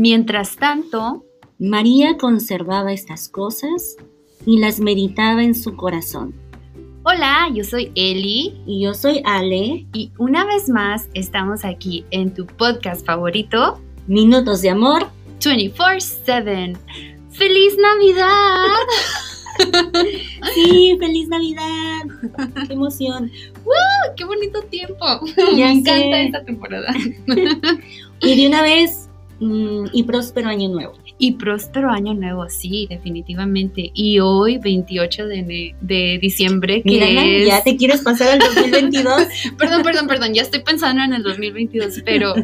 Mientras tanto, María conservaba estas cosas y las meditaba en su corazón. Hola, yo soy Eli Y yo soy Ale, y una vez más estamos aquí en tu podcast favorito, Minutos de Amor. 24/7. ¡Feliz Navidad! Sí, feliz Navidad. Qué emoción. ¡Qué bonito tiempo! Ya Me encanta esta temporada. Y de una vez, y próspero año nuevo. Y próspero año nuevo, sí, definitivamente. Y hoy, 28 de, de diciembre, que Mira, es... ya te quieres pasar al 2022. Perdón, perdón, perdón, ya estoy pensando en el 2022, pero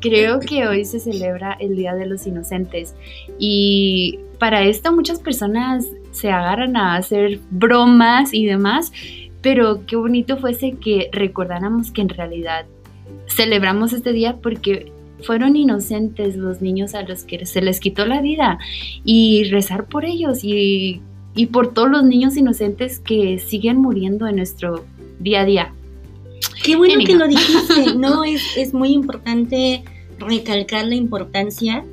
creo que hoy se celebra el Día de los Inocentes y para esto muchas personas se agarran a hacer bromas y demás, pero qué bonito fuese que recordáramos que en realidad celebramos este día porque fueron inocentes los niños a los que se les quitó la vida y rezar por ellos y, y por todos los niños inocentes que siguen muriendo en nuestro día a día. Qué bueno que lo dijiste. No, es, es muy importante recalcar la importancia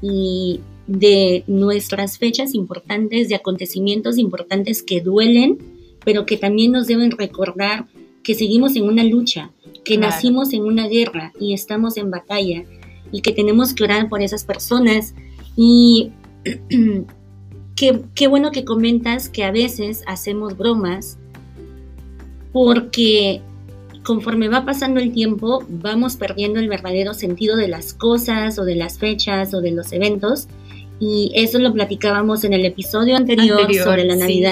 y de nuestras fechas importantes, de acontecimientos importantes que duelen, pero que también nos deben recordar que seguimos en una lucha, que Claro. nacimos en una guerra y estamos en batalla y que tenemos que orar por esas personas. Y qué, qué bueno que comentas que a veces hacemos bromas porque conforme va pasando el tiempo, vamos perdiendo el verdadero sentido de las cosas o de las fechas o de los eventos. Y eso lo platicábamos en el episodio anterior, Anterior, sobre la sí.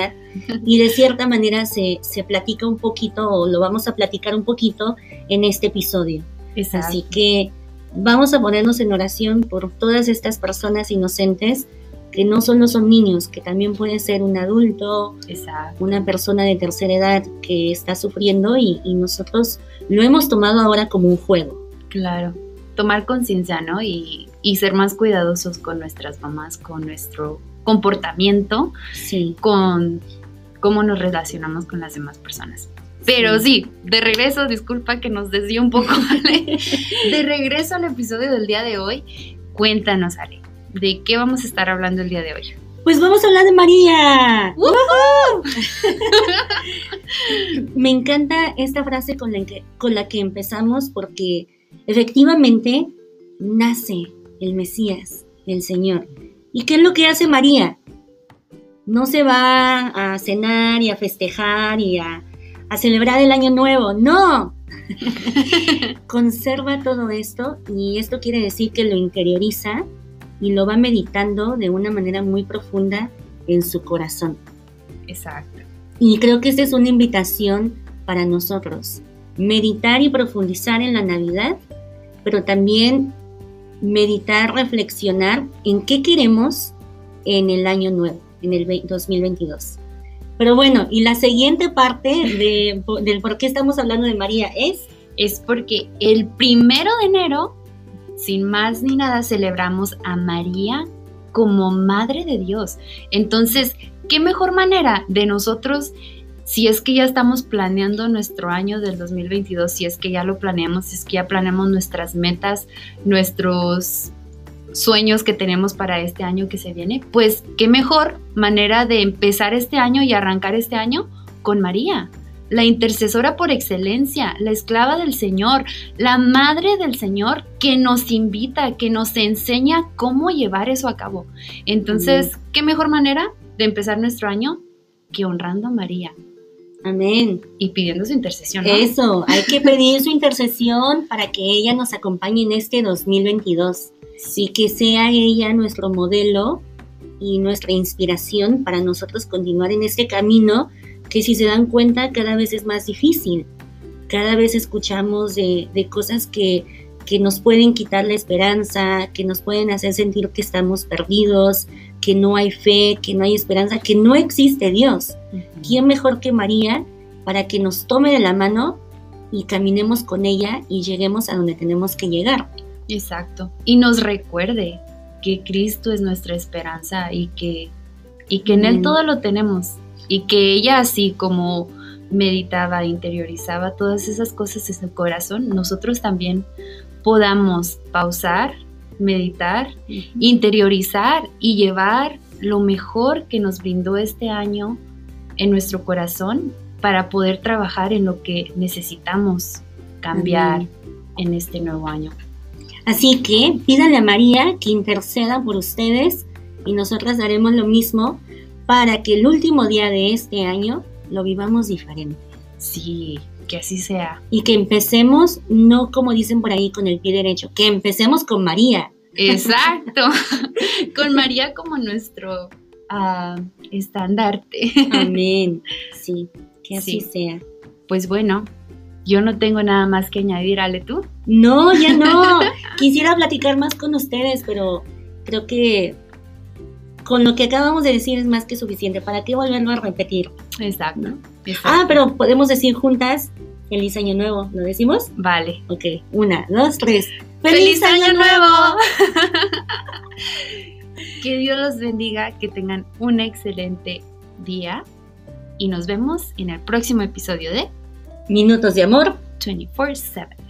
Y de cierta manera se, se platica un poquito o lo vamos a platicar un poquito en este episodio. Así que vamos a ponernos en oración por todas estas personas inocentes que no solo son niños, que también puede ser un adulto, Exacto. una persona de tercera edad que está sufriendo y, y nosotros lo hemos tomado ahora como un juego. Claro. Tomar conciencia, ¿no? Y, y ser más cuidadosos con nuestras mamás, con nuestro comportamiento, Sí. con cómo nos relacionamos con las demás personas. Pero sí, de regreso, disculpa que nos desvío un poco, Ale. De regreso al episodio del día de hoy, cuéntanos, Ale, ¿de qué vamos a estar hablando el día de hoy? Pues vamos a hablar de María. Me encanta esta frase con la, que, con la que empezamos porque efectivamente nace el Mesías, el Señor. ¿Y qué es lo que hace María? No se va a cenar y a festejar y a, a celebrar el año nuevo, no. Conserva todo esto y esto quiere decir que lo interioriza y lo va meditando de una manera muy profunda en su corazón. Exacto. Y creo que esta es una invitación para nosotros, meditar y profundizar en la Navidad, pero también meditar, reflexionar en qué queremos en el año nuevo, en el ve- 2022. Pero bueno, y la siguiente parte de, del por qué estamos hablando de María es, es porque el primero de enero, sin más ni nada, celebramos a María como Madre de Dios. Entonces, ¿qué mejor manera de nosotros, si es que ya estamos planeando nuestro año del 2022, si es que ya lo planeamos, si es que ya planeamos nuestras metas, nuestros sueños que tenemos para este año que se viene, pues qué mejor manera de empezar este año y arrancar este año con María la intercesora por excelencia, la esclava del Señor, la madre del Señor que nos invita, que nos enseña cómo llevar eso a cabo. Entonces, ¿qué mejor manera de empezar nuestro año que honrando a María amén. y pidiendo su intercesión? ¿no? Eso, hay que pedir su intercesión para que ella nos acompañe en este 2022 y que sea ella nuestro modelo y nuestra inspiración para nosotros continuar en este camino que si se dan cuenta cada vez es más difícil. Cada vez escuchamos de, de cosas que, que nos pueden quitar la esperanza, que nos pueden hacer sentir que estamos perdidos, que no hay fe, que no hay esperanza, que no existe Dios. ¿quién mejor que María para que nos tome de la mano y caminemos con ella y lleguemos a donde tenemos que llegar? Exacto. Y nos recuerde que Cristo es nuestra esperanza y que, y que en Él Mm. todo lo tenemos. Y que ella así como meditaba, interiorizaba todas esas cosas en su corazón, nosotros también podamos pausar, meditar, interiorizar y llevar lo mejor que nos brindó este año en nuestro corazón para poder trabajar en lo que necesitamos cambiar en este nuevo año. Así que pídale a María que interceda por ustedes y nosotras haremos lo mismo para que el último día de este año lo vivamos diferente. Sí, que así sea. Y que empecemos, no como dicen por ahí con el pie derecho, que empecemos con María. Exacto, con María como nuestro uh, estandarte. Amén, sí, que así sea. Pues bueno, yo no tengo nada más que añadir, Ale, ¿tú? No, ya no. Quisiera platicar más con ustedes, pero creo que con lo que acabamos de decir es más que suficiente. ¿Para qué volverlo a repetir? Exacto. Ah, pero podemos decir juntas Feliz Año Nuevo. ¿Lo decimos? Vale. Ok, una, dos, tres. ¡Feliz, Año, Nuevo! que Dios los bendiga, que tengan un excelente día y nos vemos en el próximo episodio de Minutos de Amor 24-7.